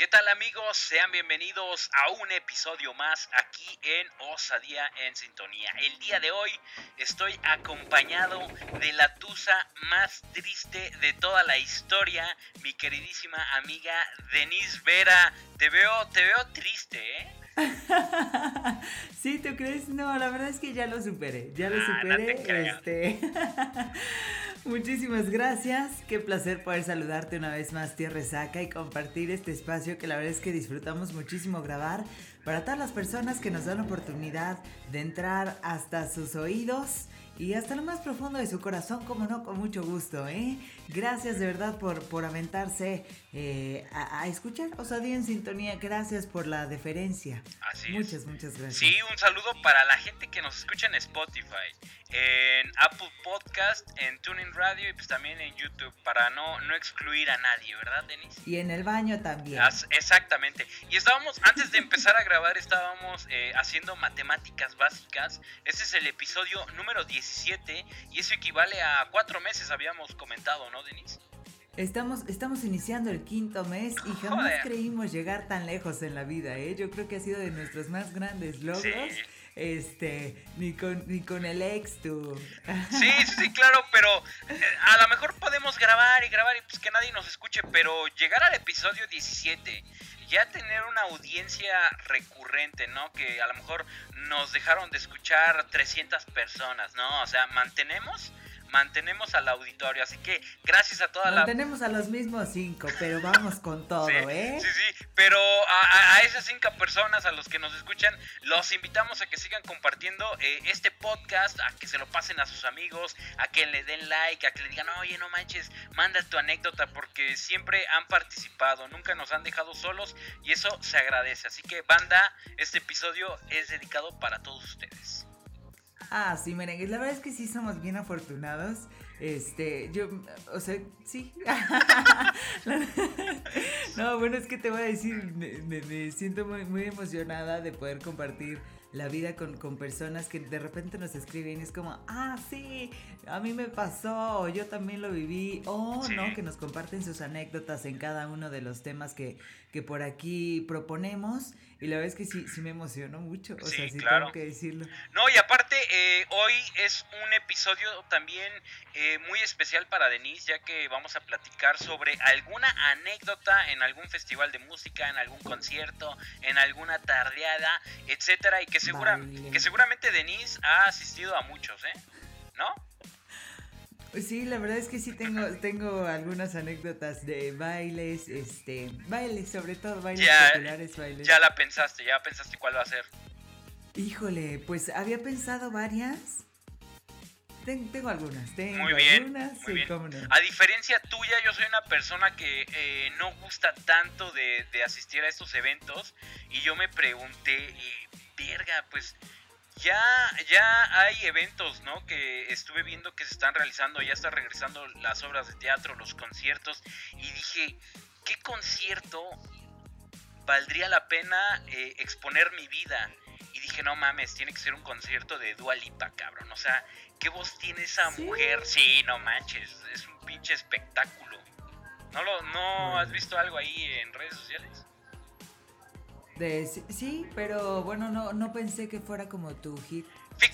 ¿Qué tal amigos? Sean bienvenidos a un episodio más aquí en Osadía en Sintonía. El día de hoy estoy acompañado de la tusa más triste de toda la historia, mi queridísima amiga Denise Vera. Te veo, te veo triste, ¿eh? sí, ¿tú crees? No, la verdad es que ya lo superé, ya lo ah, superé. este... Muchísimas gracias, qué placer poder saludarte una vez más, tía Resaca, y compartir este espacio que la verdad es que disfrutamos muchísimo grabar para todas las personas que nos dan la oportunidad de entrar hasta sus oídos y hasta lo más profundo de su corazón, como no, con mucho gusto, ¿eh? Gracias de verdad por, por aventarse eh, a, escuchar Osadía en Sintonía. Gracias por la deferencia. Así muchas, muchas gracias. Sí, un saludo para la gente que nos escucha en Spotify, en Apple Podcast, en Tuning Radio y pues también en YouTube, para no, no excluir a nadie, ¿verdad, Denise? Y en el baño también. exactamente. Y estábamos, antes de empezar a grabar, estábamos eh, haciendo matemáticas básicas. Este es el episodio número 17 y eso equivale a cuatro meses, habíamos comentado, ¿no? Estamos, estamos iniciando el quinto mes y jamás creímos llegar tan lejos en la vida, ¿eh? Yo creo que ha sido de nuestros más grandes logros. Este, ni con, ni con el ex tú. Sí, sí, claro, pero eh, a lo mejor podemos grabar y grabar y pues que nadie nos escuche, pero llegar al episodio 17 ya tener una audiencia recurrente, ¿no? Que a lo mejor nos dejaron de escuchar 300 personas, ¿no? O sea, mantenemos mantenemos al auditorio. Así que gracias a toda la. Mantenemos a los mismos cinco, pero vamos con todo, ¿eh? Sí, sí, pero a, esas cinco personas, a los que nos escuchan, los invitamos a que sigan compartiendo eh, este podcast, a que se lo pasen a sus amigos, a que le den like, a que le digan, oye, no manches, manda tu anécdota, porque siempre han participado, nunca nos han dejado solos y eso se agradece. Así que, banda, este episodio es dedicado para todos ustedes. Ah, sí, merengues. La verdad es que sí somos bien afortunados. Este, yo, o sea, sí. no, bueno, es que te voy a decir, me, siento muy, muy emocionada de poder compartir la vida con, con, personas que de repente nos escriben y es como, ah, sí, a mí me pasó, yo también lo viví, o no, que nos comparten sus anécdotas en cada uno de los temas que, que por aquí proponemos. Y la verdad es que sí, sí me emocionó mucho, o sea, sí tengo que decirlo. No, y aparte, eh, hoy es un episodio también eh, muy especial para Denise, ya que vamos a platicar sobre alguna anécdota en algún festival de música, en algún concierto, en alguna tardeada, etcétera, y que, segura, que seguramente Denise ha asistido a muchos, ¿eh? ¿No? Sí, la verdad es que sí tengo, tengo algunas anécdotas de bailes, este, bailes, sobre todo bailes populares, bailes. Ya la pensaste, ya pensaste cuál va a ser. Híjole, pues había pensado varias. tengo algunas, tengo muy bien, algunas, A diferencia tuya, yo soy una persona que eh, no gusta tanto de, de, asistir a estos eventos y yo me pregunté, verga, pues ya, ya hay eventos, ¿no? Que estuve viendo que se están realizando, ya están regresando las obras de teatro, los conciertos, y dije, ¿qué concierto valdría la pena eh, exponer mi vida? Y dije, no mames, tiene que ser un concierto de Dua Lipa, cabrón. O sea, ¿qué voz tiene esa mujer? Sí, no manches, es un pinche espectáculo. ¿No, lo, no has visto algo ahí en redes sociales? Sí, pero bueno, no, no pensé que fuera como tu hit.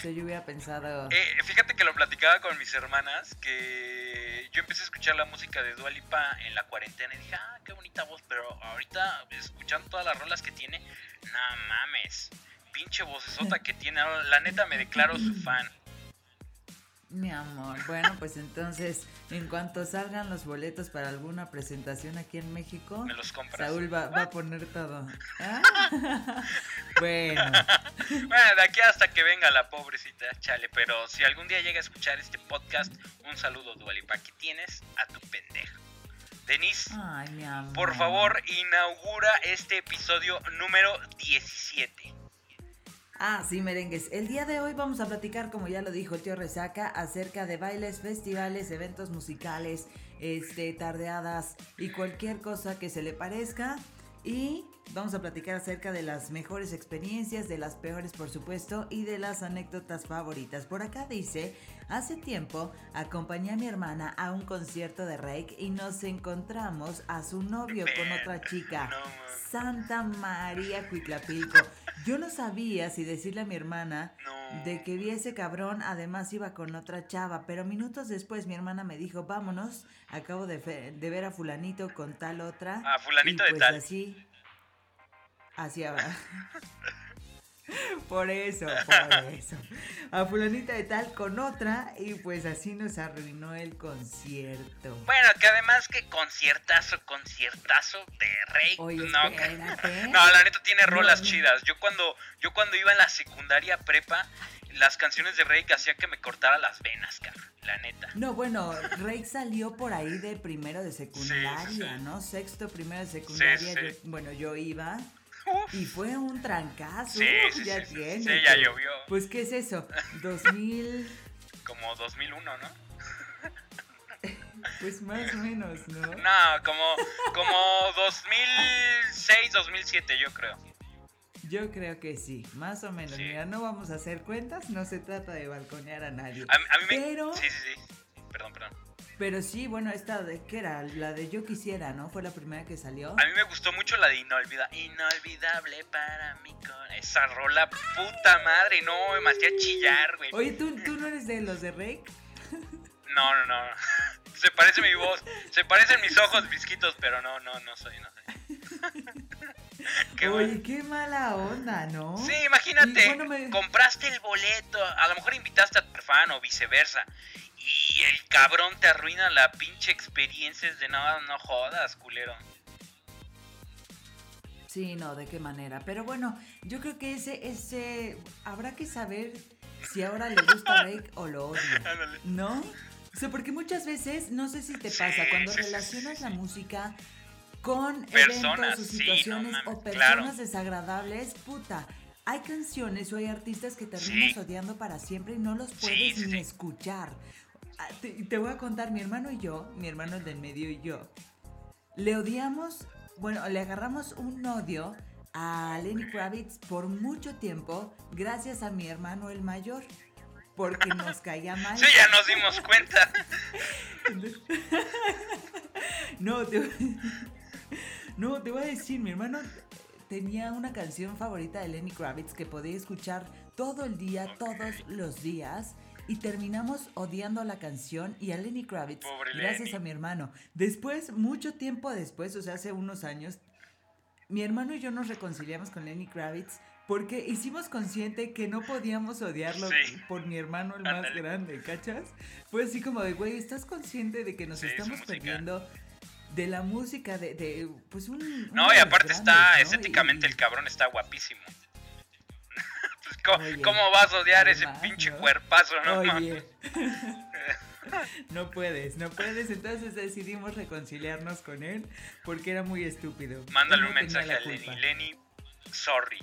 yo hubiera pensado. Eh, fíjate que lo platicaba con mis hermanas, que yo empecé a escuchar la música de Dua Lipa en la cuarentena y dije, ah, qué bonita voz, pero ahorita escuchando todas las rolas que tiene, no mames, pinche vocesota que tiene, la neta me declaro su fan. Mi amor, bueno, pues entonces, en cuanto salgan los boletos para alguna presentación aquí en México, Me los Saúl va, a poner todo. ¿Ah? bueno. bueno, de aquí hasta que venga la pobrecita, chale, pero si algún día llega a escuchar este podcast, un saludo, Dualipa, aquí tienes a tu pendejo. Denise, Ay, mi amor. por favor, inaugura este episodio número 17. Ah, sí, merengues. El día de hoy vamos a platicar, como ya lo dijo el tío Resaca, acerca de bailes, festivales, eventos musicales, este, tardeadas y cualquier cosa que se le parezca. Y vamos a platicar acerca de las mejores experiencias, de las peores por supuesto y de las anécdotas favoritas. Por acá dice, hace tiempo acompañé a mi hermana a un concierto de Rake y nos encontramos a su novio con otra chica. Santa María Cuitlapilco. Yo no sabía si decirle a mi hermana de que vi ese cabrón, además iba con otra chava, pero minutos después mi hermana me dijo, vámonos, acabo de, ver a fulanito con tal otra. Ah, fulanito de pues tal. Así, así Por eso, por eso. A fulanita de tal con otra y pues así nos arruinó el concierto. Bueno, que además que conciertazo, conciertazo de rey. Oye, no, no, la neta tiene rolas chidas. Yo cuando, yo cuando iba en la secundaria prepa, las canciones de Rake hacían que me cortara las venas, cabrón, la neta. No, bueno, Rake salió por ahí de primero de secundaria, ¿no? Sexto, primero de secundaria. bueno, yo iba y fue un trancazo. Sí, sí, ya tiene. Sí, ya llovió. Pues, ¿qué es eso? 2000. Como 2001, ¿no? Pues más o menos, ¿no? No, como, como 2006, 2007, yo creo. Yo creo que sí, más o menos. Mira, no vamos a hacer cuentas, no se trata de balconear a nadie. A, mí me... Pero... Sí, sí, sí. Perdón, perdón. Pero sí, bueno, esta de ¿qué era? La de Yo Quisiera, ¿no? Fue la primera que salió. A mí me gustó mucho la de Inolvidable. Inolvidable para mí con esa rola, puta madre, no, me hacía chillar, güey. Oye, ¿tú, ¿tú no eres de los de Rake? No, no, no. Se parece mi voz, se parecen mis ojos visquitos, pero no, no, no soy, no soy. qué Oye, qué mala onda, ¿no? Sí, imagínate, compraste el boleto, a lo mejor invitaste a tu fan o viceversa, y el cabrón te arruina la pinche experiencia de nada, no jodas, culero. Sí, no, de qué manera. Pero bueno, yo creo que ese, ese, habrá que saber si ahora le gusta Rake o lo odia. ¿No? O sea, porque muchas veces, no sé si te pasa, cuando relacionas la música con eventos o situaciones o personas desagradables, puta, hay canciones o hay artistas que terminas odiando para siempre y no los puedes ni escuchar. Ah, te, voy a contar, mi hermano y yo, mi hermano el del medio y yo, le odiamos, bueno, le agarramos un odio a Lenny Kravitz por mucho tiempo gracias a mi hermano el mayor. Porque nos caía mal. Sí, ya nos dimos cuenta. no, te, no, te voy a decir, mi hermano tenía una canción favorita de Lenny Kravitz que podía escuchar todo el día, todos los días y terminamos odiando la canción y a Lenny Kravitz gracias a mi hermano. Después, mucho tiempo después, o sea, hace unos años, mi hermano y yo nos reconciliamos con Lenny Kravitz porque hicimos consciente que no podíamos odiarlo por mi hermano el más grande, ¿cachas? Fue así como de, güey, ¿estás consciente de que nos estamos perdiendo? de la música de, de pues un, no y aparte está estéticamente el cabrón está guapísimo ¿Cómo, vas a odiar ese pinche cuerpazo, no? no puedes, no puedes. Entonces decidimos reconciliarnos con él porque era muy estúpido. Mándale un mensaje a Lenny. Lenny, sorry.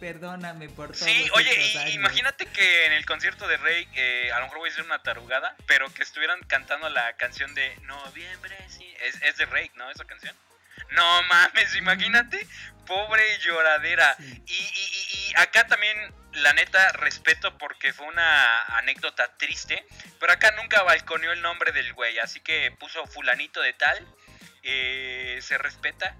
Perdóname por todo. Sí, oye, imagínate que en el concierto de Rey, eh, a lo mejor voy a decir una tarugada, pero que estuvieran cantando la canción de Noviembre, sí. Es, es de Rey, ¿no? Esa canción. No mames, imagínate, pobre lloradera. Y, acá también, la neta, respeto porque fue una anécdota triste, pero acá nunca balconeó el nombre del güey, así que puso fulanito de tal, eh, se respeta.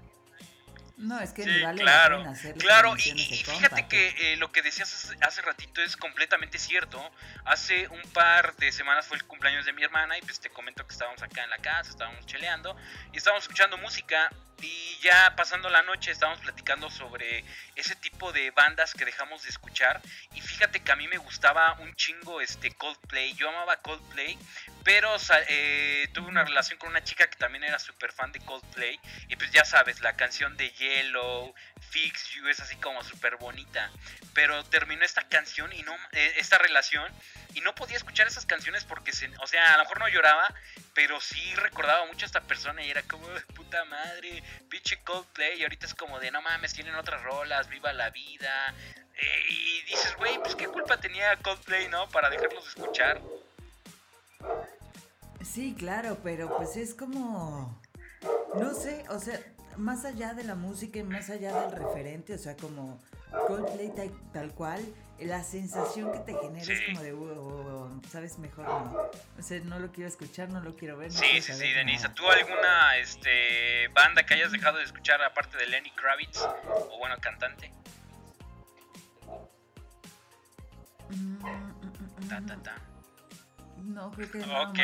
No, es que ni vale claro, claro, y, fíjate que eh, lo que decías hace ratito es completamente cierto. Hace un par de semanas fue el cumpleaños de mi hermana y pues te comento que estábamos acá en la casa, estábamos cheleando y estábamos escuchando música y ya pasando la noche estábamos platicando sobre ese tipo de bandas que dejamos de escuchar. Y fíjate que a mí me gustaba un chingo este Coldplay, yo amaba Coldplay, pero eh, tuve una relación con una chica que también era súper fan de Coldplay. Y pues ya sabes, la canción de Yellow, Fix You es así como súper bonita, pero terminó esta canción y no, eh, esta relación y no podía escuchar esas canciones porque, se, o sea, a lo mejor no lloraba, pero sí recordaba mucho a esta persona y era como, puta madre, pinche Coldplay. Y ahorita es como de, no mames, tienen otras rolas, viva la vida. Eh, y dices, güey, pues qué culpa tenía Coldplay, ¿no? Para dejarlos escuchar. Sí, claro, pero pues es como... No sé, o sea, más allá de la música y más allá del referente, o sea, como Coldplay tal, cual, la sensación que te genera es como de, sabes, mejor no. O sea, no lo quiero escuchar, no lo quiero ver. sí, sí, sí, Denisa. ¿Tú alguna este, banda que hayas dejado de escuchar aparte de Lenny Kravitz? O bueno, cantante. Mm, mm, mm, ta, ta, ta. No, creo que no. Ok,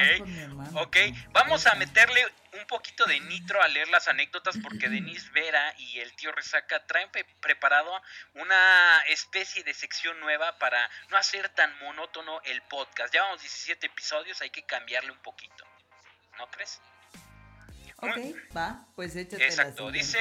ok. Vamos a meterle un poquito de nitro a leer las anécdotas porque Denise Vera y el tío Resaca traen preparado una especie de sección nueva para no hacer tan monótono el podcast. Ya vamos 17 episodios, hay que cambiarle un poquito. ¿No crees? Ok, va, pues échate Exacto, dice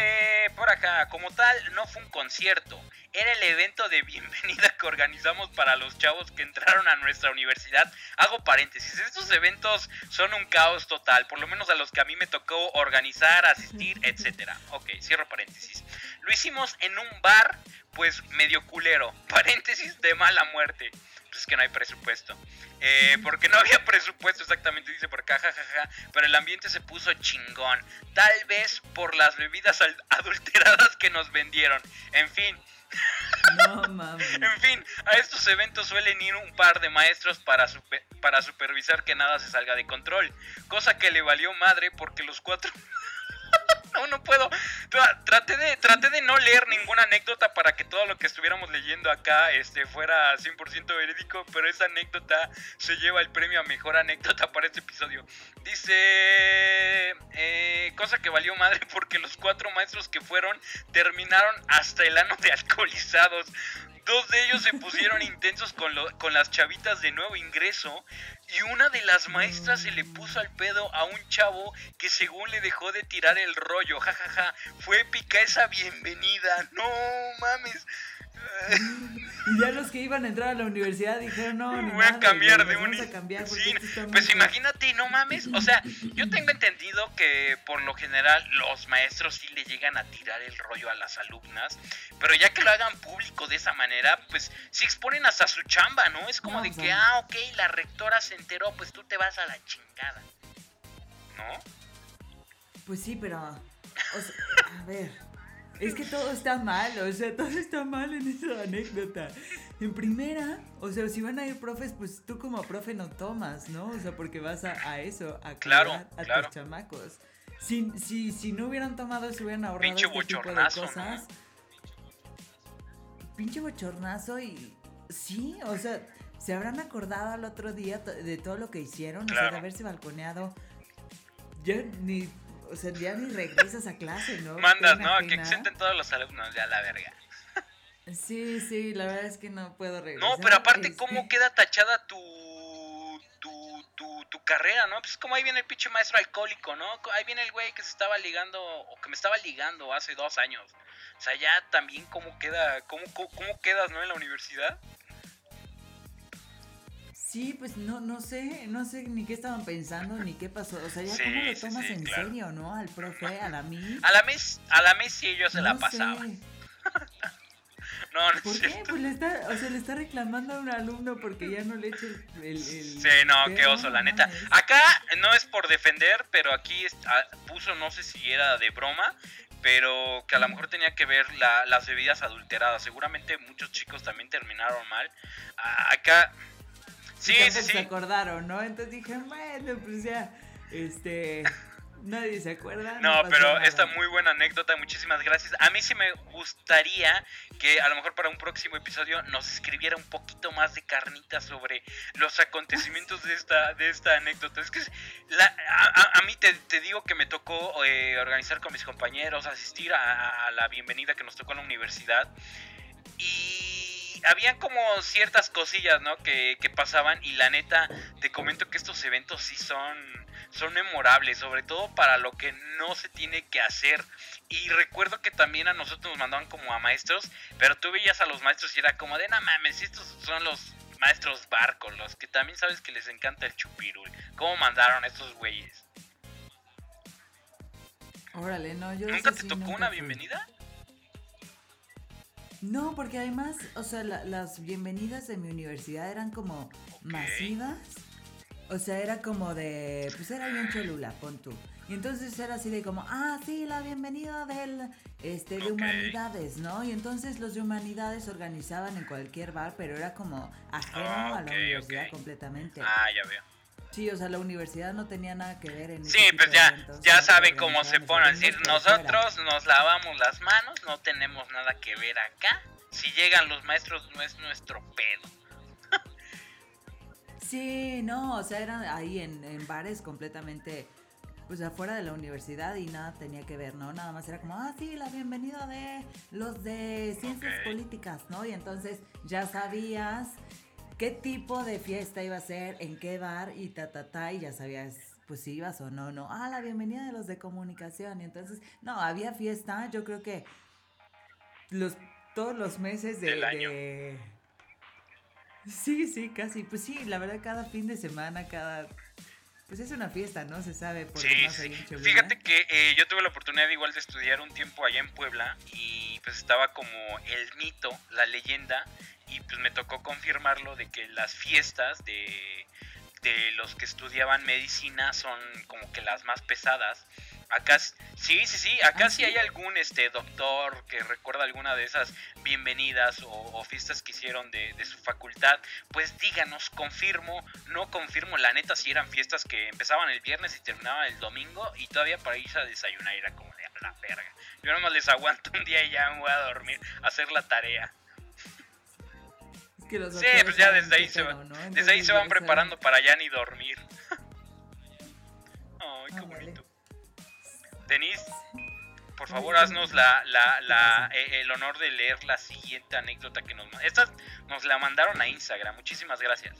por acá, como tal, no fue un concierto, era el evento de bienvenida que organizamos para los chavos que entraron a nuestra universidad. Hago paréntesis, estos eventos son un caos total, por lo menos a los que a mí me tocó organizar, asistir, etcétera. Ok, cierro paréntesis. Lo hicimos en un bar, pues medio culero, paréntesis de mala muerte es que no hay presupuesto. Eh, porque no había presupuesto exactamente, dice por acá, jajaja. Pero el ambiente se puso chingón. Tal vez por las bebidas adulteradas que nos vendieron. En fin. No mames. en fin, a estos eventos suelen ir un par de maestros para, para supervisar que nada se salga de control. Cosa que le valió madre porque los cuatro no, no puedo. Traté de, traté de no leer ninguna anécdota para que todo lo que estuviéramos leyendo acá este, fuera 100% verídico, pero esa anécdota se lleva el premio a mejor anécdota para este episodio. Dice, eh, cosa que valió madre porque los cuatro maestros que fueron terminaron hasta el ano de alcoholizados. Dos de ellos se pusieron intensos con, con las chavitas de nuevo ingreso y una de las maestras se le puso al pedo a un chavo que según le dejó de tirar el rollo. jajaja, ja, ja. Fue épica esa bienvenida. No mames. Y ya los que iban a entrar a la universidad dijeron, no, voy a cambiar de un... pues imagínate, no mames. O sea, yo tengo entendido que por lo general los maestros sí le llegan a tirar el rollo a las alumnas, pero ya que lo hagan público de esa manera, pues sí exponen hasta su chamba, ¿no? Es como de que, ah, ok, la rectora se enteró, pues tú te vas a la chingada. ¿No? Pues sí, pero... a ver... Es que todo está mal, o sea, todo está mal en esa anécdota. En primera, o sea, si van a ir profes, pues tú como profe no tomas, ¿no? O sea, porque vas a, eso, a claro, a tus chamacos. Si, si, si no hubieran tomado, se hubieran ahorrado Pinche este tipo de cosas. Pinche bochornazo y... Sí, o sea, se habrán acordado al otro día de todo lo que hicieron, o sea, de haberse balconeado. Yo ni o sea, ya ni regresas a clase, ¿no? Mandas, ¿no? Que exenten todos los alumnos, ya la verga. Sí, sí, la verdad es que no puedo regresar. No, pero aparte, este ¿cómo queda tachada tu, tu, tu, tu carrera, no? Pues como ahí viene el pinche maestro alcohólico, ¿no? Ahí viene el güey que se estaba ligando, o que me estaba ligando hace dos años. O sea, ya también cómo queda, cómo, cómo quedas, ¿no? En la universidad. Sí, pues no, no sé, no sé ni qué estaban pensando ni qué pasó. O sea, ya cómo lo tomas en serio, ¿no? Al profe, a la mis. A la mis, a la mis sí yo se la pasaba. no, no ¿Por qué? Pues le está, o sea, le está reclamando a un alumno porque ya no le eche el, Sí, no, qué oso, la neta. Acá no es por defender, pero aquí ah, puso, no sé si era de broma, pero que a lo mejor tenía que ver las bebidas adulteradas. Seguramente muchos chicos también terminaron mal. Acá Sí, sí, se acordaron, ¿no? Entonces dije, bueno, pues ya, este, nadie se acuerda. No, pero esta muy buena anécdota, muchísimas gracias. A mí sí me gustaría que a lo mejor para un próximo episodio nos escribiera un poquito más de carnita sobre los acontecimientos de esta, de esta anécdota. Es que a, mí te, digo que me tocó eh, organizar con mis compañeros, asistir a, a la bienvenida que nos tocó en la universidad. Y habían como ciertas cosillas, ¿no? Que, pasaban y la neta, te comento que estos eventos sí son, son memorables, sobre todo para lo que no se tiene que hacer. Y recuerdo que también a nosotros nos mandaban como a maestros, pero tú veías a los maestros y era como de, no mames, estos son los maestros barcos, los que también sabes que les encanta el chupirul. ¿Cómo mandaron a estos güeyes? Órale, no, yo... ¿Nunca te tocó una bienvenida? No, porque además, o sea, las bienvenidas de mi universidad eran como masivas. O sea, era como de, pues era bien cholula, pon tú. Y entonces era así de como, ah, sí, la bienvenida del, este, de humanidades, ¿no? Y entonces los de humanidades organizaban en cualquier bar, pero era como ajeno a la universidad completamente. Ah, ya veo. Sí, o sea, la universidad no tenía nada que ver en Sí, pues ya, eventos, ya saben cómo se ponen. Es decir, fuera. nosotros nos lavamos las manos, no tenemos nada que ver acá. Si llegan los maestros, no es nuestro pedo. Sí, no, o sea, eran ahí en, en bares completamente, pues afuera de la universidad y nada tenía que ver, ¿no? Nada más era como, ah, sí, la bienvenida de los de ciencias políticas, ¿no? Y entonces ya sabías qué tipo de fiesta iba a ser, en qué bar y ta, ta, ta, y ya sabías, pues si ibas o no, no. Ah, la bienvenida de los de comunicación. Y entonces, no, había fiesta, yo creo que los, todos los meses de... Del año. de- Sí, sí, casi. Pues sí, la verdad, cada fin de semana, cada... Pues es una fiesta, ¿no? Se sabe por Sí, sí. ahí en Cholula. Fíjate que eh, yo tuve la oportunidad igual de estudiar un tiempo allá en Puebla y pues estaba como el mito, la leyenda y pues me tocó confirmarlo de que las fiestas de, de los que estudiaban medicina son como que las más pesadas. Acá sí, sí, sí, acá ¿Ah, sí hay algún este doctor que recuerda alguna de esas bienvenidas o, o fiestas que hicieron de, de su facultad, pues díganos, confirmo, no confirmo, la neta si eran fiestas que empezaban el viernes y terminaban el domingo y todavía para irse a desayunar era como de a la verga. Yo nomás les aguanto un día y ya me voy a dormir, a hacer la tarea. Es que los Sí, pues ya desde ahí qué se van, ¿no? desde ahí se van preparando para ya ni dormir. Ay, qué Ah, vale. Denise, por favor haznos la, la, la, eh, el honor de leer la siguiente anécdota que nos mandaron. Esta nos la mandaron a Instagram, muchísimas gracias.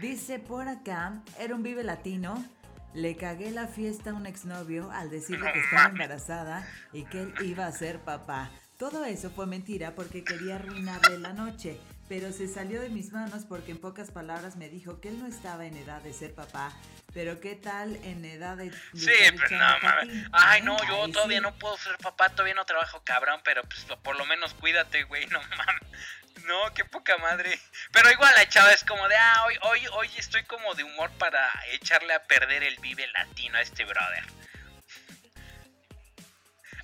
Dice por acá, era un vive latino. Le cagué la fiesta a un exnovio al decirle que estaba embarazada y que él iba a ser papá. Todo eso fue mentira porque quería arruinarle la noche, pero se salió de mis manos porque en pocas palabras me dijo que él no estaba en edad de ser papá, pero qué tal en edad de... de Sí, pero no mames. Ay, no, yo Ay, todavía sí. no puedo ser papá, todavía no trabajo cabrón, pero pues por lo menos cuídate, güey, no mames. No, qué poca madre. Pero igual la chava es como de, ah, hoy, hoy, hoy estoy como de humor para echarle a perder el vive latino a este brother.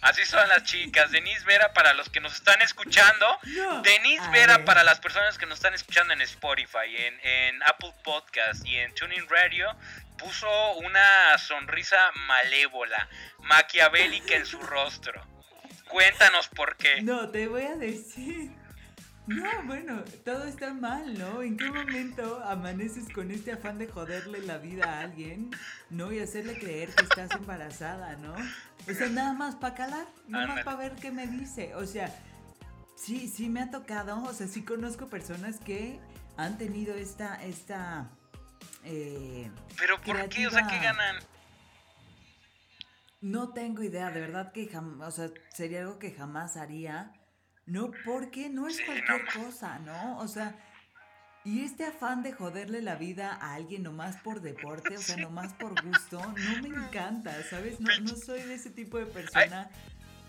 Así son las chicas. Denise Vera para los que nos están escuchando. No. Denise Vera ver. para las personas que nos están escuchando en Spotify, en, en Apple Podcast y en Tuning Radio, puso una sonrisa malévola, maquiavélica en su rostro. Cuéntanos por qué. No, te voy a decir. No, bueno, todo está mal, ¿no? ¿En qué momento amaneces con este afán de joderle la vida a alguien, ¿no? Y hacerle creer que estás embarazada, ¿no? O sea, nada más para calar, nada más para ver qué me dice. O sea, sí, sí me ha tocado, o sea, sí conozco personas que han tenido esta, esta, eh, Pero ¿por qué? O sea, ¿qué ganan? No tengo idea, de verdad que jamás, o sea, sería algo que jamás haría. No, porque no es Sí, cualquier no. cosa, ¿no? O sea, y este afán de joderle la vida a alguien nomás por deporte, o sea, nomás por gusto, no me encanta, ¿sabes? No, no soy de ese tipo de persona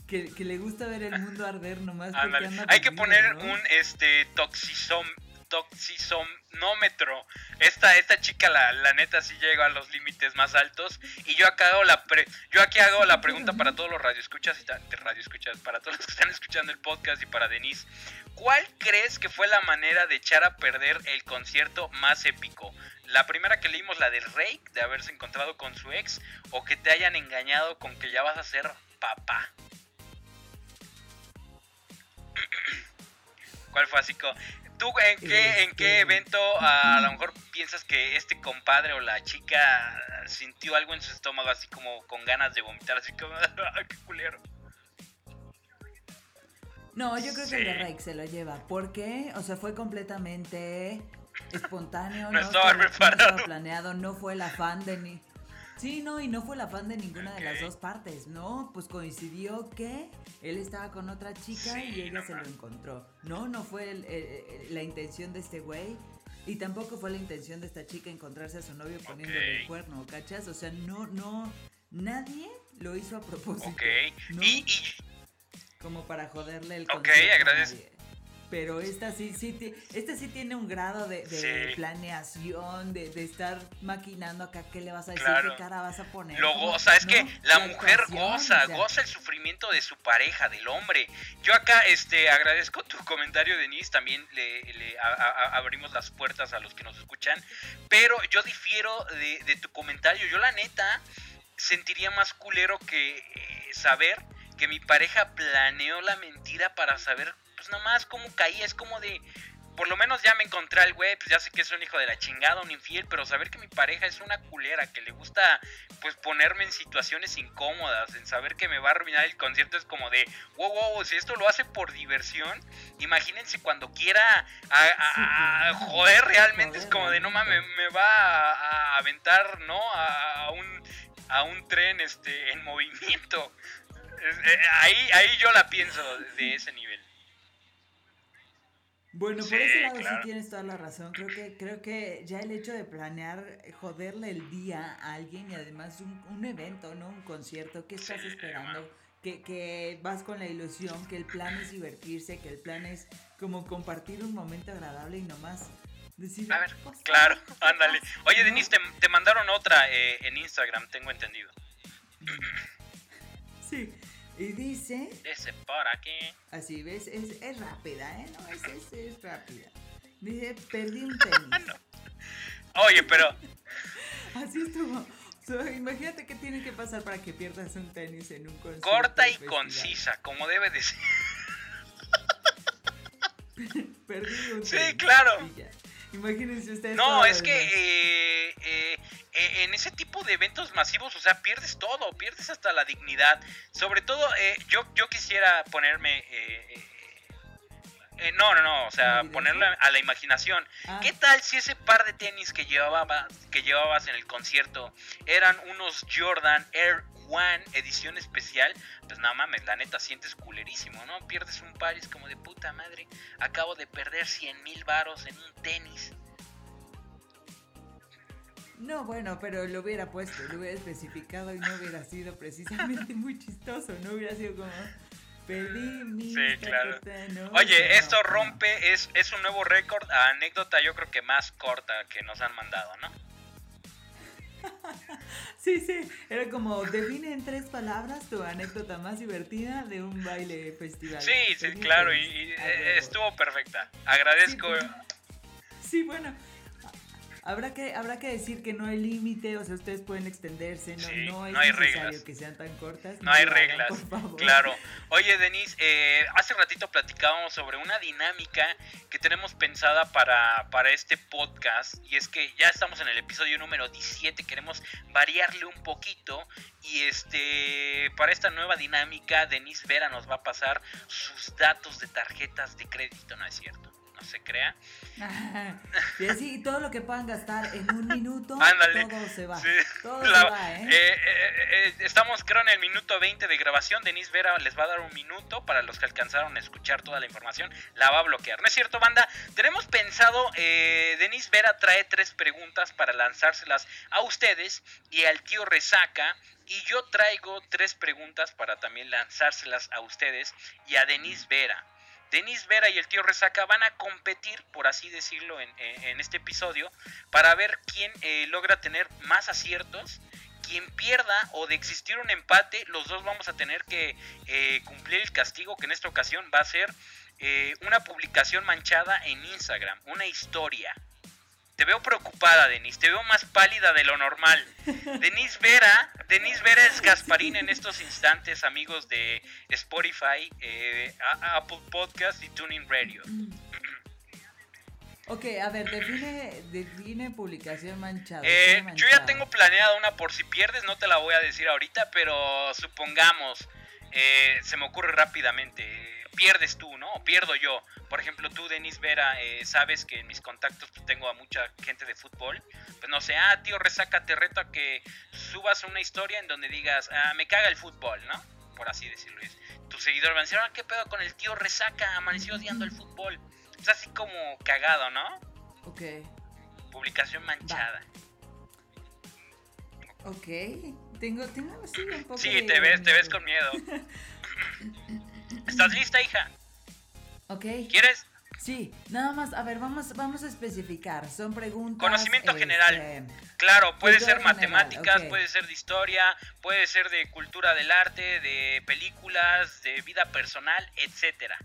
que, que le gusta ver el mundo arder nomás porque anda Hay que poner ¿no? un este toxisom toxisomnómetro. Esta, esta chica la, la neta sí llega a los límites más altos. Y yo acá la pre- yo aquí hago la pregunta para todos los radioescuchas y para todos los que están escuchando el podcast y para Denise. ¿Cuál crees que fue la manera de echar a perder el concierto más épico? La primera que leímos, la del Rake, de haberse encontrado con su ex, o que te hayan engañado con que ya vas a ser papá. ¿Cuál fue así ¿Tú en qué, en qué Este- evento a, lo mejor piensas que este compadre o la chica sintió algo en su estómago así como con ganas de vomitar, así como, "Ay, qué culero? No, yo creo que el de. Rake se lo lleva. ¿Por qué? O sea, fue completamente espontáneo. No no, estaba Todo- no preparado. planeado, no fue el afán de ni. Sí, no, y no fue el afán de ninguna de las dos partes, ¿no? Pues coincidió que él estaba con otra chica Sí, y ella no se lo encontró. No, no fue el- la intención de este güey. Y tampoco fue la intención de esta chica encontrarse a su novio poniéndole el cuerno, ¿cachas? O sea, no, no, nadie lo hizo a propósito. Ok. ¿no? Y, y Como para joderle el Ok, agradezco. Pero esta sí, sí, esta sí tiene un grado de, planeación, de, estar maquinando acá qué le vas a decir, qué cara vas a poner. Lo goza, es que la, mujer goza, goza el sufrimiento de su pareja, del hombre. Yo acá este agradezco tu comentario, Denise, también le, abrimos las puertas a los que nos escuchan, pero yo difiero de, de tu comentario, yo la neta sentiría más culero que eh, saber que mi pareja planeó la mentira para saber, pues nomás cómo caía. Es como de, por lo menos ya me encontré al güey, pues ya sé que es un hijo de la chingada, un infiel, pero saber que mi pareja es una culera, que le gusta pues ponerme en situaciones incómodas, en saber que me va a arruinar el concierto, es como de, wow, wow, si esto lo hace por diversión, imagínense cuando quiera a, joder realmente, es como de, no mames, me va a, aventar, ¿no? A, un, a un tren este, en movimiento. Eh, ahí, ahí yo la pienso de ese nivel. Bueno, por ese lado sí tienes toda la razón. Creo que, creo que ya el hecho de planear joderle el día a alguien y además un, evento, ¿no? Un concierto, ¿qué estás esperando? Que, que, vas con la ilusión, que el plan es divertirse, que el plan es como compartir un momento agradable y nomás decir... A ver, claro, ándale. Oye, Denise, te, mandaron otra eh, en Instagram, tengo entendido. Sí, y dice. Dice por aquí. Así ves, es, es rápida, ¿eh? No, es, es, es rápida. Dice, perdí un tenis. Oye, pero. Así estuvo. imagínate qué tiene que pasar para que pierdas un tenis en un concierto. Corta y concisa, como debe de ser. Perdí un tenis. Sí, claro. Imagínense ustedes. No, es que eh, eh, eh, en ese tipo de eventos masivos, o sea, pierdes todo, pierdes hasta la dignidad. Sobre todo, yo, yo quisiera ponerme... no, no, no, o sea, ponerlo a la imaginación. Ah. ¿Qué tal si ese par de tenis que, llevaba, que llevabas en el concierto eran unos Jordan Air One edición especial, pues no mames, la neta sientes culerísimo, ¿no? Pierdes un par y es como de puta madre, acabo de perder 100 mil varos en un tenis. No, bueno, pero lo hubiera puesto, lo hubiera especificado y no hubiera sido precisamente muy chistoso, no hubiera sido como... Perdí mi sí, claro. Oye, esto rompe, es, es un nuevo récord, anécdota yo creo que más corta que nos han mandado, ¿no? Sí, sí, era como define en tres palabras tu anécdota más divertida de un baile festival. Sí, sí, claro, y, eh, estuvo perfecta. Agradezco. sí, bueno, Habrá que, habrá que decir que no hay límite, o sea, ustedes pueden extenderse, no, es hay necesario reglas. que sean tan cortas. No, hay reglas, claro. Oye, Denise, eh, hace ratito platicábamos sobre una dinámica que tenemos pensada para, para este podcast, y es que ya estamos en el episodio número 17, queremos variarle un poquito, y este, para esta nueva dinámica, Denise Vera nos va a pasar sus datos de tarjetas de crédito, ¿no es cierto? No se crea. y así todo lo que puedan gastar en un minuto, todo se va. Todo se va, ¿eh? Eh, ¿eh? Estamos creo en el minuto 20 de grabación. Denise Vera les va a dar un minuto para los que alcanzaron a escuchar toda la información. La va a bloquear. ¿No es cierto, banda? Tenemos pensado, Denise Vera trae tres preguntas para lanzárselas a ustedes y al tío Resaca. Y yo traigo tres preguntas para también lanzárselas a ustedes y a Denise Vera. Denis Vera y el tío Resaca van a competir, por así decirlo, en, este episodio, para ver quién eh, logra tener más aciertos. Quien pierda o de existir un empate, los dos vamos a tener que eh, cumplir el castigo que en esta ocasión va a ser eh, una publicación manchada en Instagram, una historia. Te veo preocupada, Denise. Te veo más pálida de lo normal. Denise Vera, Denise Vera es Gasparín en estos instantes, amigos de Spotify, eh, Apple Podcast y Tuning Radio. Ok, a ver, define, define publicación manchada. Eh, yo ya tengo planeada una por si pierdes, no te la voy a decir ahorita, pero supongamos, eh, se me ocurre rápidamente pierdes tú, ¿no? O pierdo yo. Por ejemplo, tú, Denis Vera, eh, sabes que en mis contactos pues, tengo a mucha gente de fútbol. Pues no sé, ah, tío, resaca, te reto a que subas una historia en donde digas, ah, me caga el fútbol, ¿no? Por así decirlo. Tu seguidor va a decir, ah, ¿qué pedo con el tío resaca? Amaneció odiando el fútbol. Es así como cagado, ¿no? Ok. Publicación manchada. Ok. Tengo, tengo así un poco Sí, te ves, te ves con miedo. ¿Estás lista, hija? Ok. ¿Quieres? Sí, nada más, a ver, vamos, vamos a especificar. Son preguntas. Conocimiento general. Este, claro, puede ser matemáticas, puede ser de historia, puede ser de cultura del arte, de películas, de vida personal, etcétera.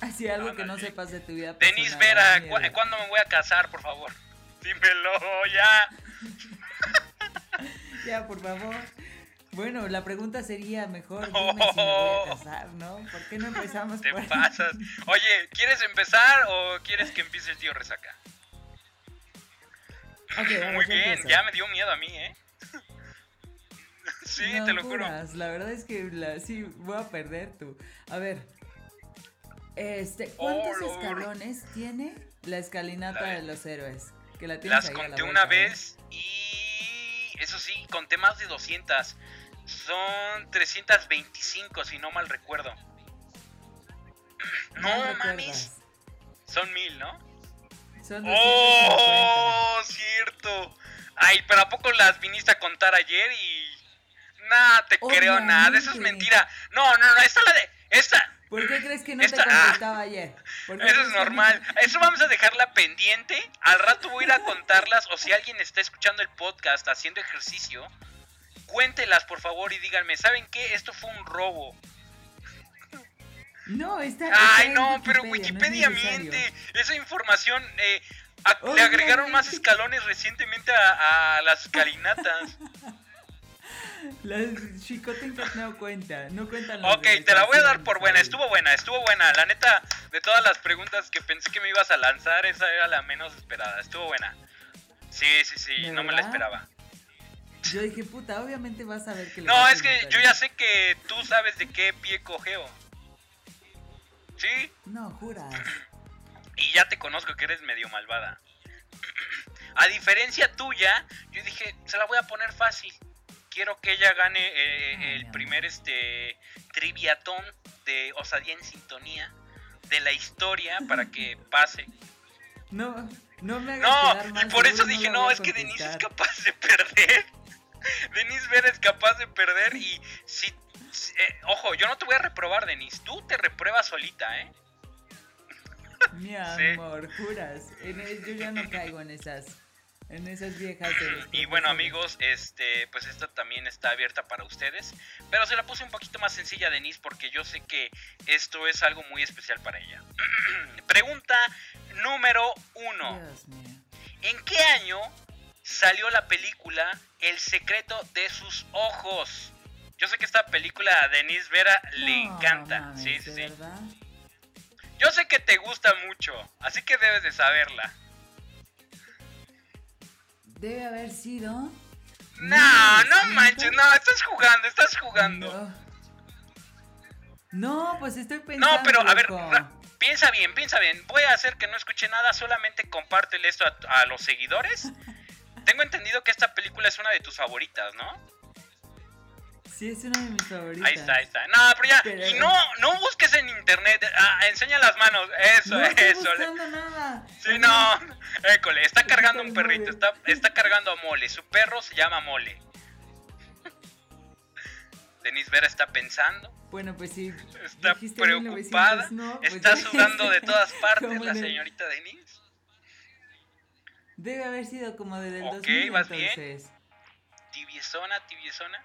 Así algo que no sepas de tu vida personal. Denise Vera, ¿cuándo me voy a casar, por favor? Dímelo, ya. ya, por favor. Bueno, la pregunta sería mejor, dime si me voy a casar, ¿no? ¿Por qué no empezamos Te pasas. Oye, ¿quieres empezar o quieres que empiece el tío Resaca? Muy bien, ya me dio miedo a mí, ¿eh? sí, te lo juro. La verdad es que la, sí, voy a perder tú. A ver, este, ¿cuántos oh, escalones tiene la escalinata de los héroes? Que la las conté una vez y eso sí, conté más de 200. Son 325, si no mal recuerdo. No, mames. Son mil, ¿no? Son ¡Oh! Cierto. Ay, pero ¿a poco las viniste a contar ayer y.? Nada, te creo nada. Eso es mentira. No, no, no. Esta la de. Esta. ¿Por qué crees que no te contestaba ayer? Eso es normal. Eso vamos a dejarla pendiente. Al rato voy a ir a contarlas. O si alguien está escuchando el podcast haciendo ejercicio, cuéntelas por favor y díganme, ¿saben qué? Esto fue un robo. No, está. Ay, no, pero Wikipedia miente. Esa información. Eh, le agregaron más escalones recientemente a, las escalinatas. Las chicotencas no cuentan, no cuentan Ok, te la voy a dar por buena, estuvo buena, estuvo buena. La neta, de todas las preguntas que pensé que me ibas a lanzar, esa era la menos esperada, estuvo buena. Sí, sí, sí, no me la esperaba. Yo dije, puta, obviamente vas a ver que... no, es que yo ya sé que tú sabes de qué pie cogeo. ¿Sí? No, juras. Y ya te conozco que eres medio malvada. A diferencia tuya, yo dije, se la voy a poner fácil. Quiero que ella gane eh, ah, el primer este triviatón de Osadía en Sintonía de la historia para que pase. No, no me hagas No, y por eso dije, no, es que Denise es capaz de perder. Denise Vera es capaz de perder y si... Eh, ojo, yo no te voy a reprobar, Denise. Tú te repruebas solita, ¿eh? Mi amor, juras. yo ya no caigo en esas en esas viejas y bueno amigos este pues esta también está abierta para ustedes pero se la puse un poquito más sencilla a Denise porque yo sé que esto es algo muy especial para ella pregunta número uno ¿en qué año salió la película El secreto de sus ojos. Yo sé que esta película a Denise Vera le encanta. sí, sí. Yo sé que te gusta mucho, así que debes de saberla. Debe haber sido. No, no manches, no, estás jugando, estás jugando. No, pues estoy pensando. No, pero a ver, piensa bien, piensa bien. Voy a hacer que no escuche nada, solamente compártele esto a los seguidores. Tengo entendido que esta película es una de tus favoritas, ¿no? Sí, es una de mis favoritas. Ahí está, ahí está. No, pero ya. Y no, no busques en internet. Ah, enseña las manos. Eso, no estoy eso. Buscando nada. Sí, no. École, está cargando un perrito. Está, está cargando a Mole. Su perro se llama Mole. Denise Vera está pensando. Bueno, pues sí. Está preocupada. Pues está sudando de todas partes la señorita Denise. Debe haber sido como desde el Ok, vas bien. Tibiezona, tibiezona.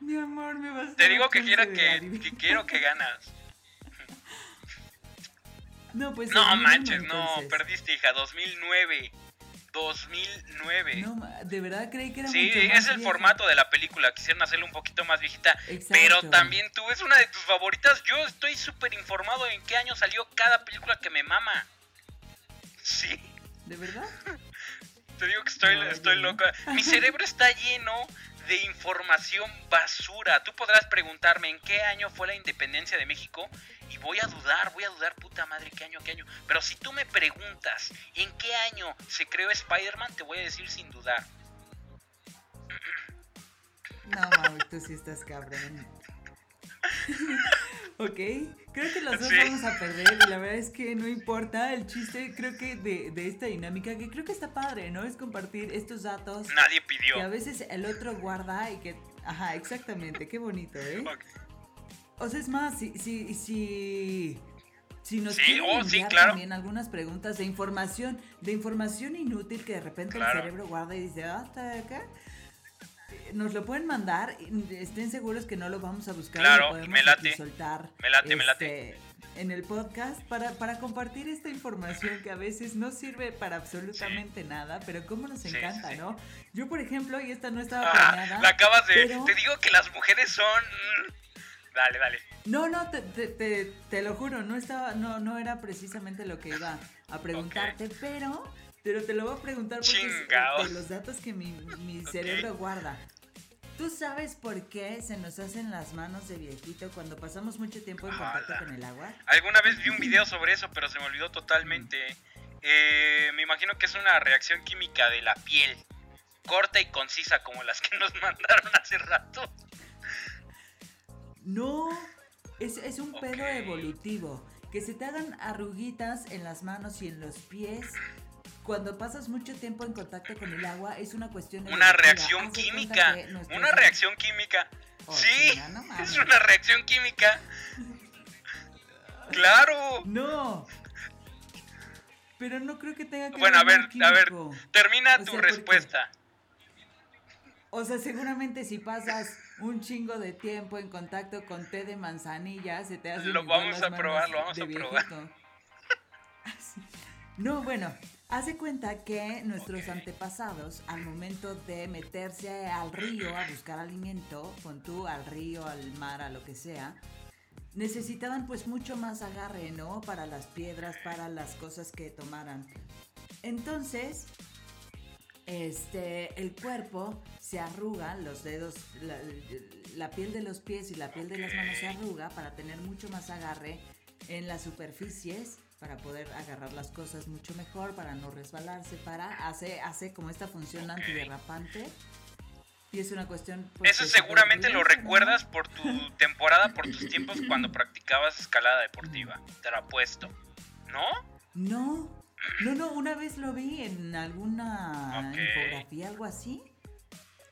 Mi amor, me vas a Te digo que quiero que, que, quiero que ganas. No, pues. No manches, no, perdiste, hija. 2009. 2009. No, de verdad creí que era Sí, es el formato de la película. Quisieron hacerlo un poquito más viejita. Pero también tú, es una de tus favoritas. Yo estoy súper informado en qué año salió cada película que me mama. Sí. ¿De verdad? Te digo que estoy, estoy loca. Mi cerebro está lleno de información basura. Tú podrás preguntarme en qué año fue la independencia de México y voy a dudar, voy a dudar, puta madre, qué año, qué año. Pero si tú me preguntas en qué año se creó Spider-Man, te voy a decir sin dudar. No, mami, tú sí estás cabrón. ok, creo que los dos vamos a perder y la verdad es que no importa el chiste, creo que de, de, esta dinámica, que creo que está padre, ¿no? Es compartir estos datos. Nadie pidió. Que a veces el otro guarda y que... Ajá, exactamente, qué bonito, ¿eh? O sea, es más, si, si, si, si nos Sí, quieren oh, sí, enviar claro. también algunas preguntas de información, de información inútil que de repente Claro. el cerebro guarda y dice, ah, ¿está acá? Eh, Nos lo pueden mandar, estén seguros que no lo vamos a buscar Claro, me late. soltar Me late, me late. este, en el podcast para, para compartir esta información que a veces no sirve para absolutamente nada, pero cómo nos encanta, sí, sí. ¿no? Yo, por ejemplo, y esta no estaba Ah, planeada. la acabas de. pero- Te digo que las mujeres son. Dale, dale. No, no, te, te, te, te lo juro, no estaba, no, no era precisamente lo que iba a preguntarte, pero, pero te lo voy a preguntar porque es de los datos que mi, mi cerebro guarda. ¿Tú sabes por qué se nos hacen las manos de viejito cuando pasamos mucho tiempo en contacto Ala. con el agua? Alguna vez vi un video sobre eso, pero se me olvidó totalmente. Eh, me imagino que es una reacción química de la piel. Corta y concisa, como las que nos mandaron hace rato. No, es, es un pedo evolutivo. Que se te hagan arruguitas en las manos y en los pies. Cuando pasas mucho tiempo en contacto con el agua es una cuestión Una evolutiva. reacción de química. Una reacción química. Oh, Sí, no es una reacción química. Claro. No. Pero no creo que tenga que Bueno, a ver, a ver, termina O tu sea, respuesta. O sea, seguramente si pasas un chingo de tiempo en contacto con té de manzanilla, se te hace Lo vamos a probar, lo vamos a probar. No, bueno, haz de cuenta que nuestros antepasados, al momento de meterse al río a buscar alimento, con tú al río, al mar, a lo que sea, necesitaban pues mucho más agarre, ¿no? Para las piedras, para las cosas que tomaran. Entonces, este, el cuerpo se arruga, los dedos, la, la piel de los pies y la piel de las manos se arruga para tener mucho más agarre en las superficies, para poder agarrar las cosas mucho mejor, para no resbalarse, para, hace, hace como esta función Ok. antiderrapante. Y es una cuestión... pues, Eso seguramente lo recuerdas por tu temporada, por tus tiempos cuando practicabas escalada deportiva. Te lo apuesto. ¿No? No, no, no, una vez lo vi en alguna Ok. infografía, algo así.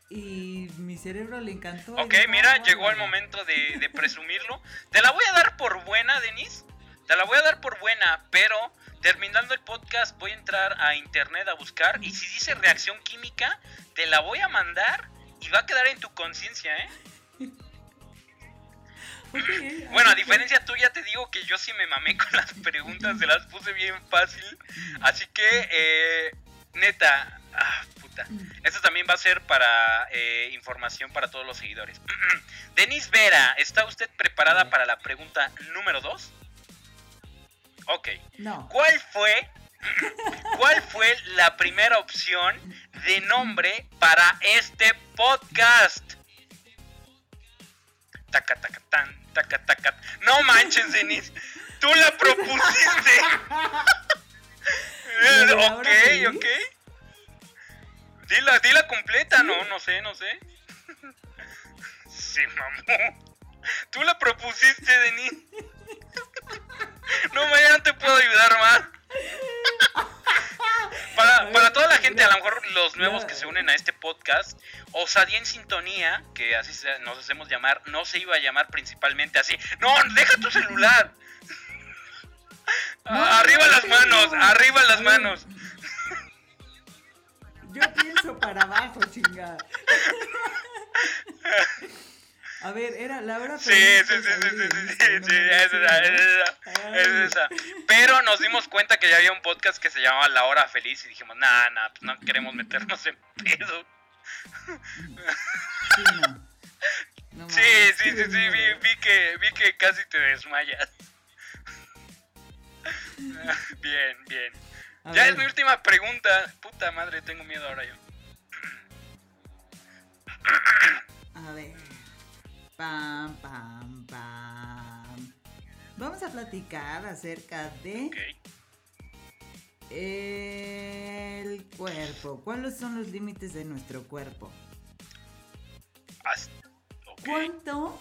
Y mi cerebro le encantó. Ok, dijo, mira, "Ah, llegó el bárbaro". momento de, de presumirlo. Te la voy a dar por buena, Denis. Te la voy a dar por buena, pero terminando el podcast voy a entrar a internet a buscar y si dice reacción química, te la voy a mandar y va a quedar en tu conciencia, ¿eh? Bueno, a diferencia tuya te digo que yo sí me mamé con las preguntas, se las puse bien fácil. Así que, eh, neta, ah, puta. Esto también va a ser para eh, información para todos los seguidores. Denise Vera, ¿está usted preparada para la pregunta número 2? Ok. No. ¿Cuál fue, cuál fue la primera opción de nombre para este podcast? Taca, taca, tan, taca, taca. No manches, Denise. Tú la propusiste. ¿Lo de ok, ok. Dila, dila completa, no, no sé, no sé. Se mamó. Tú la propusiste, Denise. No, mañana no te puedo ayudar más. Para, para toda la gente, a lo mejor los nuevos que se unen a este podcast, Osadía en Sintonía, que así nos hacemos llamar, no se iba a llamar principalmente así. No, deja tu celular. No, arriba no, las no, manos, no. arriba las manos. Yo pienso para abajo, chingada. A ver, era la hora Sí, sí, sí, sí, sí, sí, sí, sí, es esa, es esa, es esa. Pero nos dimos cuenta que ya había un podcast que se llamaba La Hora Feliz y dijimos, nah, nah, pues no queremos meternos en pedo. Sí, no. No Sí, sí, sí, sí, vi, que, vi que casi te desmayas. Bien, bien. A Ya ver, es mi última pregunta. Puta madre, tengo miedo ahora yo. A ver. Pam, pam, pam. Vamos a platicar acerca de el cuerpo. ¿Cuáles son los límites de nuestro cuerpo? ¿Cuánto?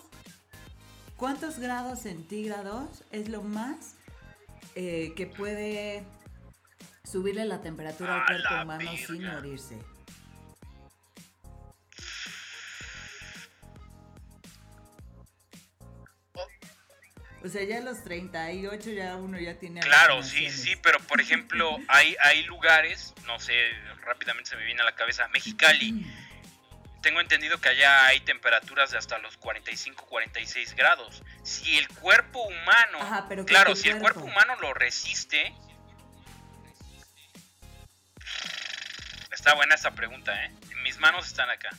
¿Cuántos grados centígrados es lo más eh, que puede subirle la temperatura al cuerpo humano sin morirse? O sea, ya a los 38 ya uno ya tiene... Claro, sí, sí, pero por ejemplo, hay, hay lugares, no sé, rápidamente se me viene a la cabeza, Mexicali. Tengo entendido que allá hay temperaturas de hasta los 45, 46 grados. Si el cuerpo humano, claro, si el cuerpo humano lo resiste, está buena esta pregunta, ¿eh? Mis manos están acá.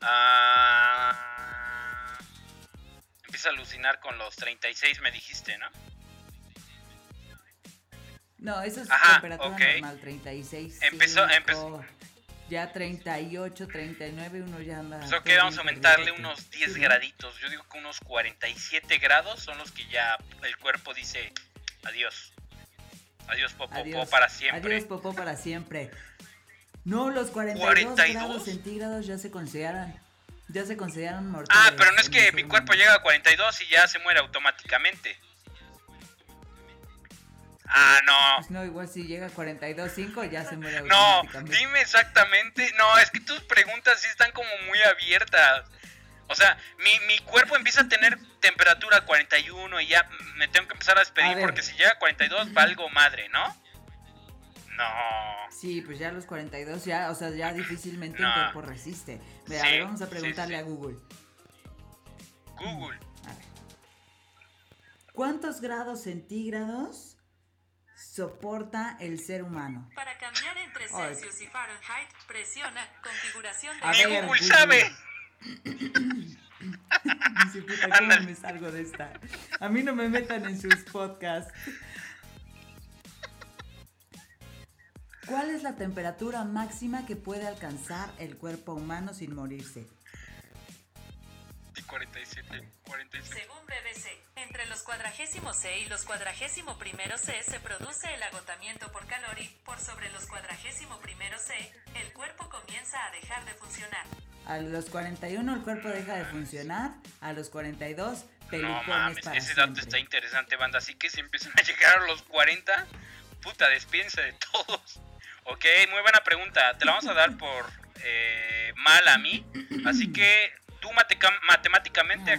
Ah, empieza a alucinar con los 36, me dijiste, ¿no? No, eso es temperatura normal, 36. Empezó, empezó. Ya 38, 39, uno ya anda. Eso que vamos a aumentarle unos 10 graditos. Yo digo que unos 47 grados son los que ya el cuerpo dice adiós. Adiós, popó, para siempre. Adiós, popó, para siempre. No, los 42, grados centígrados ya se consideran. Ya se consideran mortales. Ah, pero no es que mi cuerpo llega a 42 y ya se muere automáticamente. Ah, no. Pues no, igual si llega a 42.5 ya se muere No, dime exactamente. No, es que tus preguntas sí están como muy abiertas. O sea, mi, mi cuerpo empieza a tener temperatura 41 y ya me tengo que empezar a despedir porque si llega a 42 valgo madre, ¿no? No. Sí, pues ya a los 42 ya, o sea, ya difícilmente el cuerpo resiste. Vea, vamos a preguntarle a Google. Google. A ver. ¿Cuántos grados centígrados soporta el ser humano? Para cambiar entre Celsius y Fahrenheit, presiona configuración de... A ver, Google sabe. ¿cómo me salgo de esta? A mí no me metan en sus podcasts. ¿Cuál es la temperatura máxima que puede alcanzar el cuerpo humano sin morirse? 47, 47. Según BBC, entre los cuadragésimos C y los cuadragésimo primero C se produce el agotamiento por calor y, por sobre los cuadragésimo primero C, el cuerpo comienza a dejar de funcionar. A los 41 el cuerpo deja de funcionar, a los 42 No mames, ese dato está interesante, banda. Así que si empiezan a llegar a los 40, puta, despídense de todos. Ok, muy buena pregunta. Te la vamos a dar por eh, mal a mí. Así que tú matemáticamente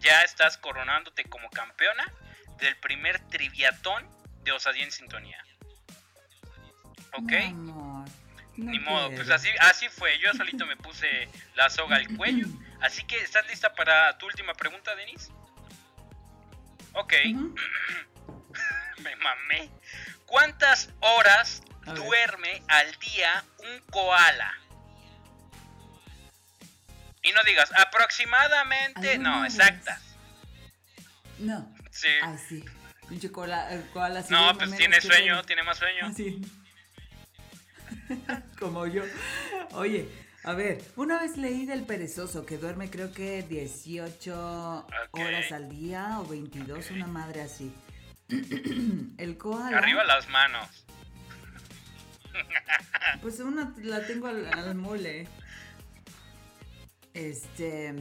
ya estás coronándote como campeona del primer triviatón de Osadía en Sintonía. ¿Ok? Ni modo, pues así, así fue. Yo solito me puse la soga al cuello. Así que, ¿estás lista para tu última pregunta, Denise? Ok. me mamé. ¿Cuántas horas duerme al día un koala? Y no digas aproximadamente, no, exacta. No. Sí. Ah, sí. Pinche koala, koala No, pues tiene sueño, tiene más sueño. Sí. Como yo. Oye, a ver, una vez leí del perezoso que duerme creo que 18 horas al día o 22, una madre así. El koala. Arriba las manos. Pues una la tengo al, mole. Este.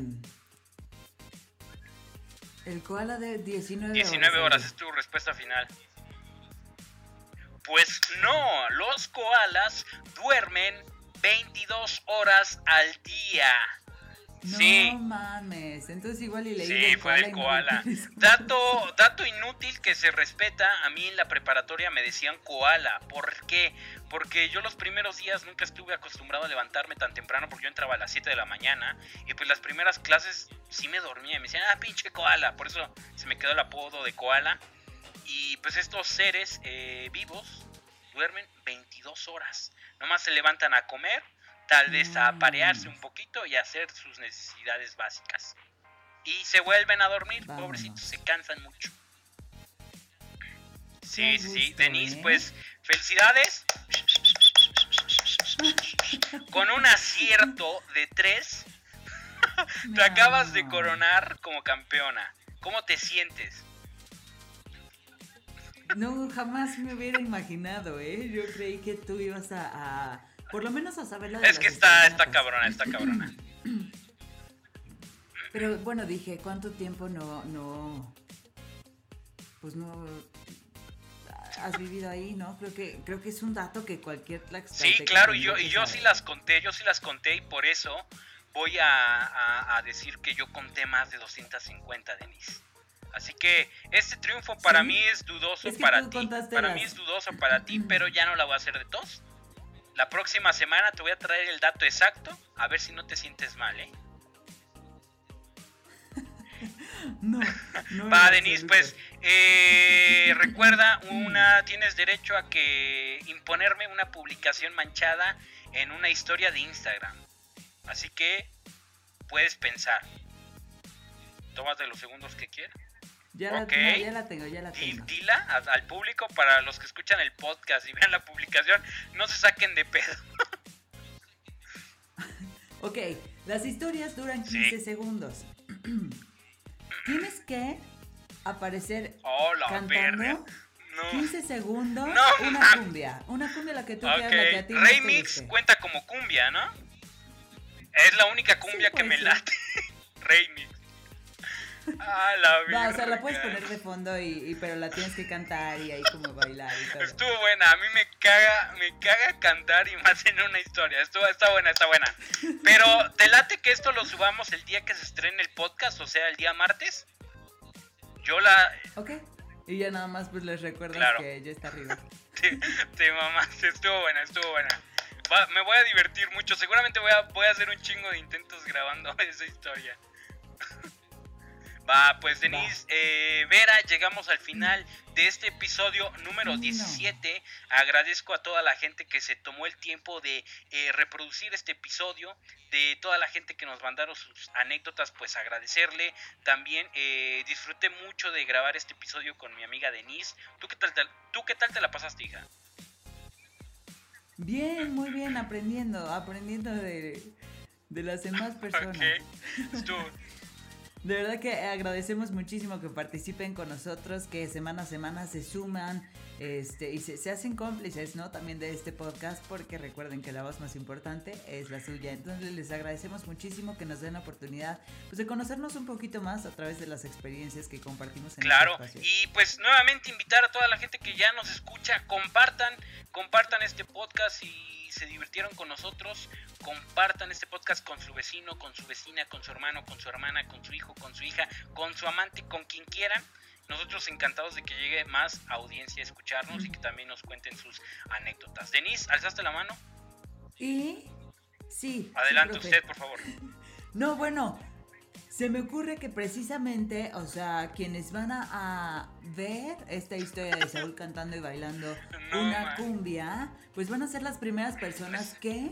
El koala de 19 horas. 19 horas, es tu respuesta final. Pues no, los koalas duermen 22 horas al día. No mames, entonces igual y leí Sí, fue del koala. Dato, dato inútil que se respeta, a mí en la preparatoria me decían koala. ¿Por qué? Porque yo los primeros días nunca estuve acostumbrado a levantarme tan temprano porque yo entraba a las 7 de la mañana y pues las primeras clases sí me dormía, me decían, ah, pinche koala. Por eso se me quedó el apodo de koala. Y pues estos seres eh, vivos duermen 22 horas. Nomás se levantan a comer, tal vez a aparearse un poquito y hacer sus necesidades básicas. Y se vuelven a dormir, pobrecitos, se cansan mucho. Sí, sí, Denise, ¿eh? pues felicidades. Con un acierto de 3, te acabas de coronar como campeona. ¿Cómo te sientes? No, jamás me hubiera imaginado, ¿eh? Yo creí que tú ibas a, por lo menos a saber la Es que está, está cabrona, está cabrona. Pero bueno, dije, ¿cuánto tiempo no, no, pues no has vivido ahí, ¿no? Creo que, creo que es un dato que cualquier Sí, claro, y yo, y yo sí las conté, yo sí las conté y por eso voy a, a decir que yo conté más de 250, Denise. Así que este triunfo para mí es dudoso para ti. Para mí es dudoso para ti, pero ya no la voy a hacer de tos. La próxima semana te voy a traer el dato exacto, a ver si no te sientes mal, ¿eh? no, no. Va, Denise, pues eh, recuerda, una tienes derecho a que imponerme una publicación manchada en una historia de Instagram. Así que puedes pensar. Tómate los segundos que quieras. Ya, la, ya la tengo, ya la tengo. Dila al público para los que escuchan el podcast y vean la publicación, no se saquen de pedo. ok, las historias duran 15 segundos. Tienes que aparecer cantando 15 segundos una cumbia. Una cumbia la que tú quieras, la que a ti Remix cuenta como cumbia, ¿no? Es la única cumbia que me late. Remix. Ah, la o sea, la puedes poner de fondo y, pero la tienes que cantar y ahí como bailar y todo. Estuvo buena, a mí me caga, me caga cantar y más en una historia. Estuvo, está buena, está buena. Pero te late que esto lo subamos el día que se estrene el podcast, o sea, el día martes. Yo la. Ok. Y ya nada más pues les recuerdo que ya está arriba. te, te mamás, estuvo buena, estuvo buena. me voy a divertir mucho. Seguramente voy a, voy a hacer un chingo de intentos grabando esa historia. Va, pues Denise, eh, Vera, llegamos al final de este episodio número 17. Agradezco a toda la gente que se tomó el tiempo de eh, reproducir este episodio, de toda la gente que nos mandaron sus anécdotas, pues agradecerle. También eh, disfruté mucho de grabar este episodio con mi amiga Denise. ¿Tú qué tal, ¿tú qué tal te la pasaste, hija? Bien, muy bien, aprendiendo, aprendiendo de, de las demás personas. De verdad que agradecemos muchísimo que participen con nosotros, que semana a semana se suman este, y se, hacen cómplices, ¿no? También de este podcast, porque recuerden que la voz más importante es la suya. Entonces les agradecemos muchísimo que nos den la oportunidad pues, de conocernos un poquito más a través de las experiencias que compartimos en este Claro, y pues nuevamente invitar a toda la gente que ya nos escucha, compartan, compartan este podcast y se divirtieron con nosotros, compartan este podcast con su vecino, con su vecina, con su hermano, con su hermana, con su hijo, con su hija, con su amante, con quien quieran. Nosotros encantados de que llegue más audiencia a escucharnos y que también nos cuenten sus anécdotas. Denise, ¿alzaste la mano? Y sí. Adelante usted, por favor. No, bueno, se me ocurre que precisamente, o sea, quienes van a, ver esta historia de Saúl cantando y bailando una cumbia, pues van a ser las primeras personas que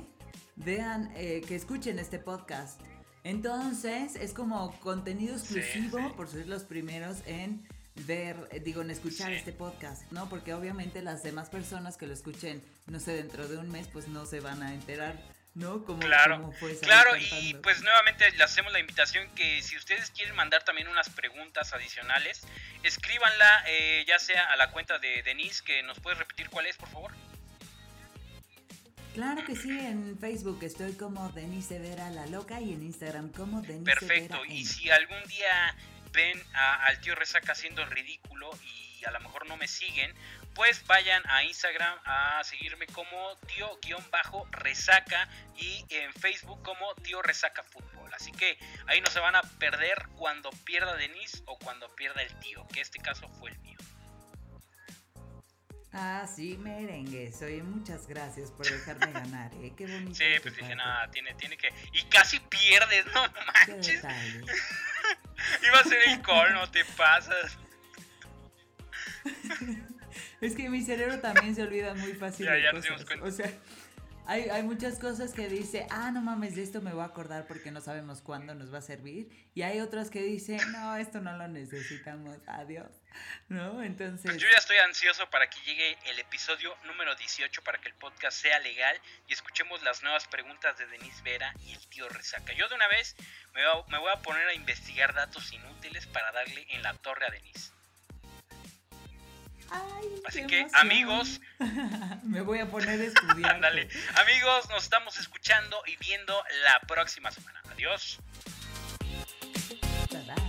vean, eh, que escuchen este podcast. Entonces, es como contenido exclusivo por ser los primeros en ver, eh, digo, en escuchar este podcast, ¿no? Porque obviamente las demás personas que lo escuchen, no sé, dentro de un mes, pues no se van a enterar ¿no? Como, claro, claro, y pues nuevamente le hacemos la invitación que si ustedes quieren mandar también unas preguntas adicionales, escríbanla eh, ya sea a la cuenta de Denise, que nos puedes repetir cuál es, por favor. Claro que sí, en Facebook estoy como Denise Vera la loca y en Instagram como Denise Perfecto, y si algún día ven al tío Resaca haciendo ridículo y a lo mejor no me siguen, pues vayan a Instagram a seguirme como tío-resaca y en Facebook como tío resaca fútbol. Así que ahí no se van a perder cuando pierda Denise o cuando pierda el tío, que este caso fue el mío. Ah, sí, merengue. Soy muchas gracias por dejarme ganar, ¿eh? Qué bonito. Sí, pues dije, nada, tiene, tiene que. Y casi pierdes, no manches. Iba a ser el call, no te pasas. Es que mi cerebro también se olvida muy fácil. Ya, ya nos dimos cuenta. O sea, hay, hay, muchas cosas que dice, ah, no mames, de esto me voy a acordar porque no sabemos cuándo nos va a servir. Y hay otras que dicen, no, esto no lo necesitamos, adiós. ¿No? Entonces... Yo ya estoy ansioso para que llegue el episodio número 18 para que el podcast sea legal y escuchemos las nuevas preguntas de Denise Vera y el tío Resaca. Yo de una vez me voy a, me voy a poner a investigar datos inútiles para darle en la torre a Denise. Así que, amigos. Me voy a poner a estudiar. Ándale. amigos, nos estamos escuchando y viendo la próxima semana. Adiós. Bye bye.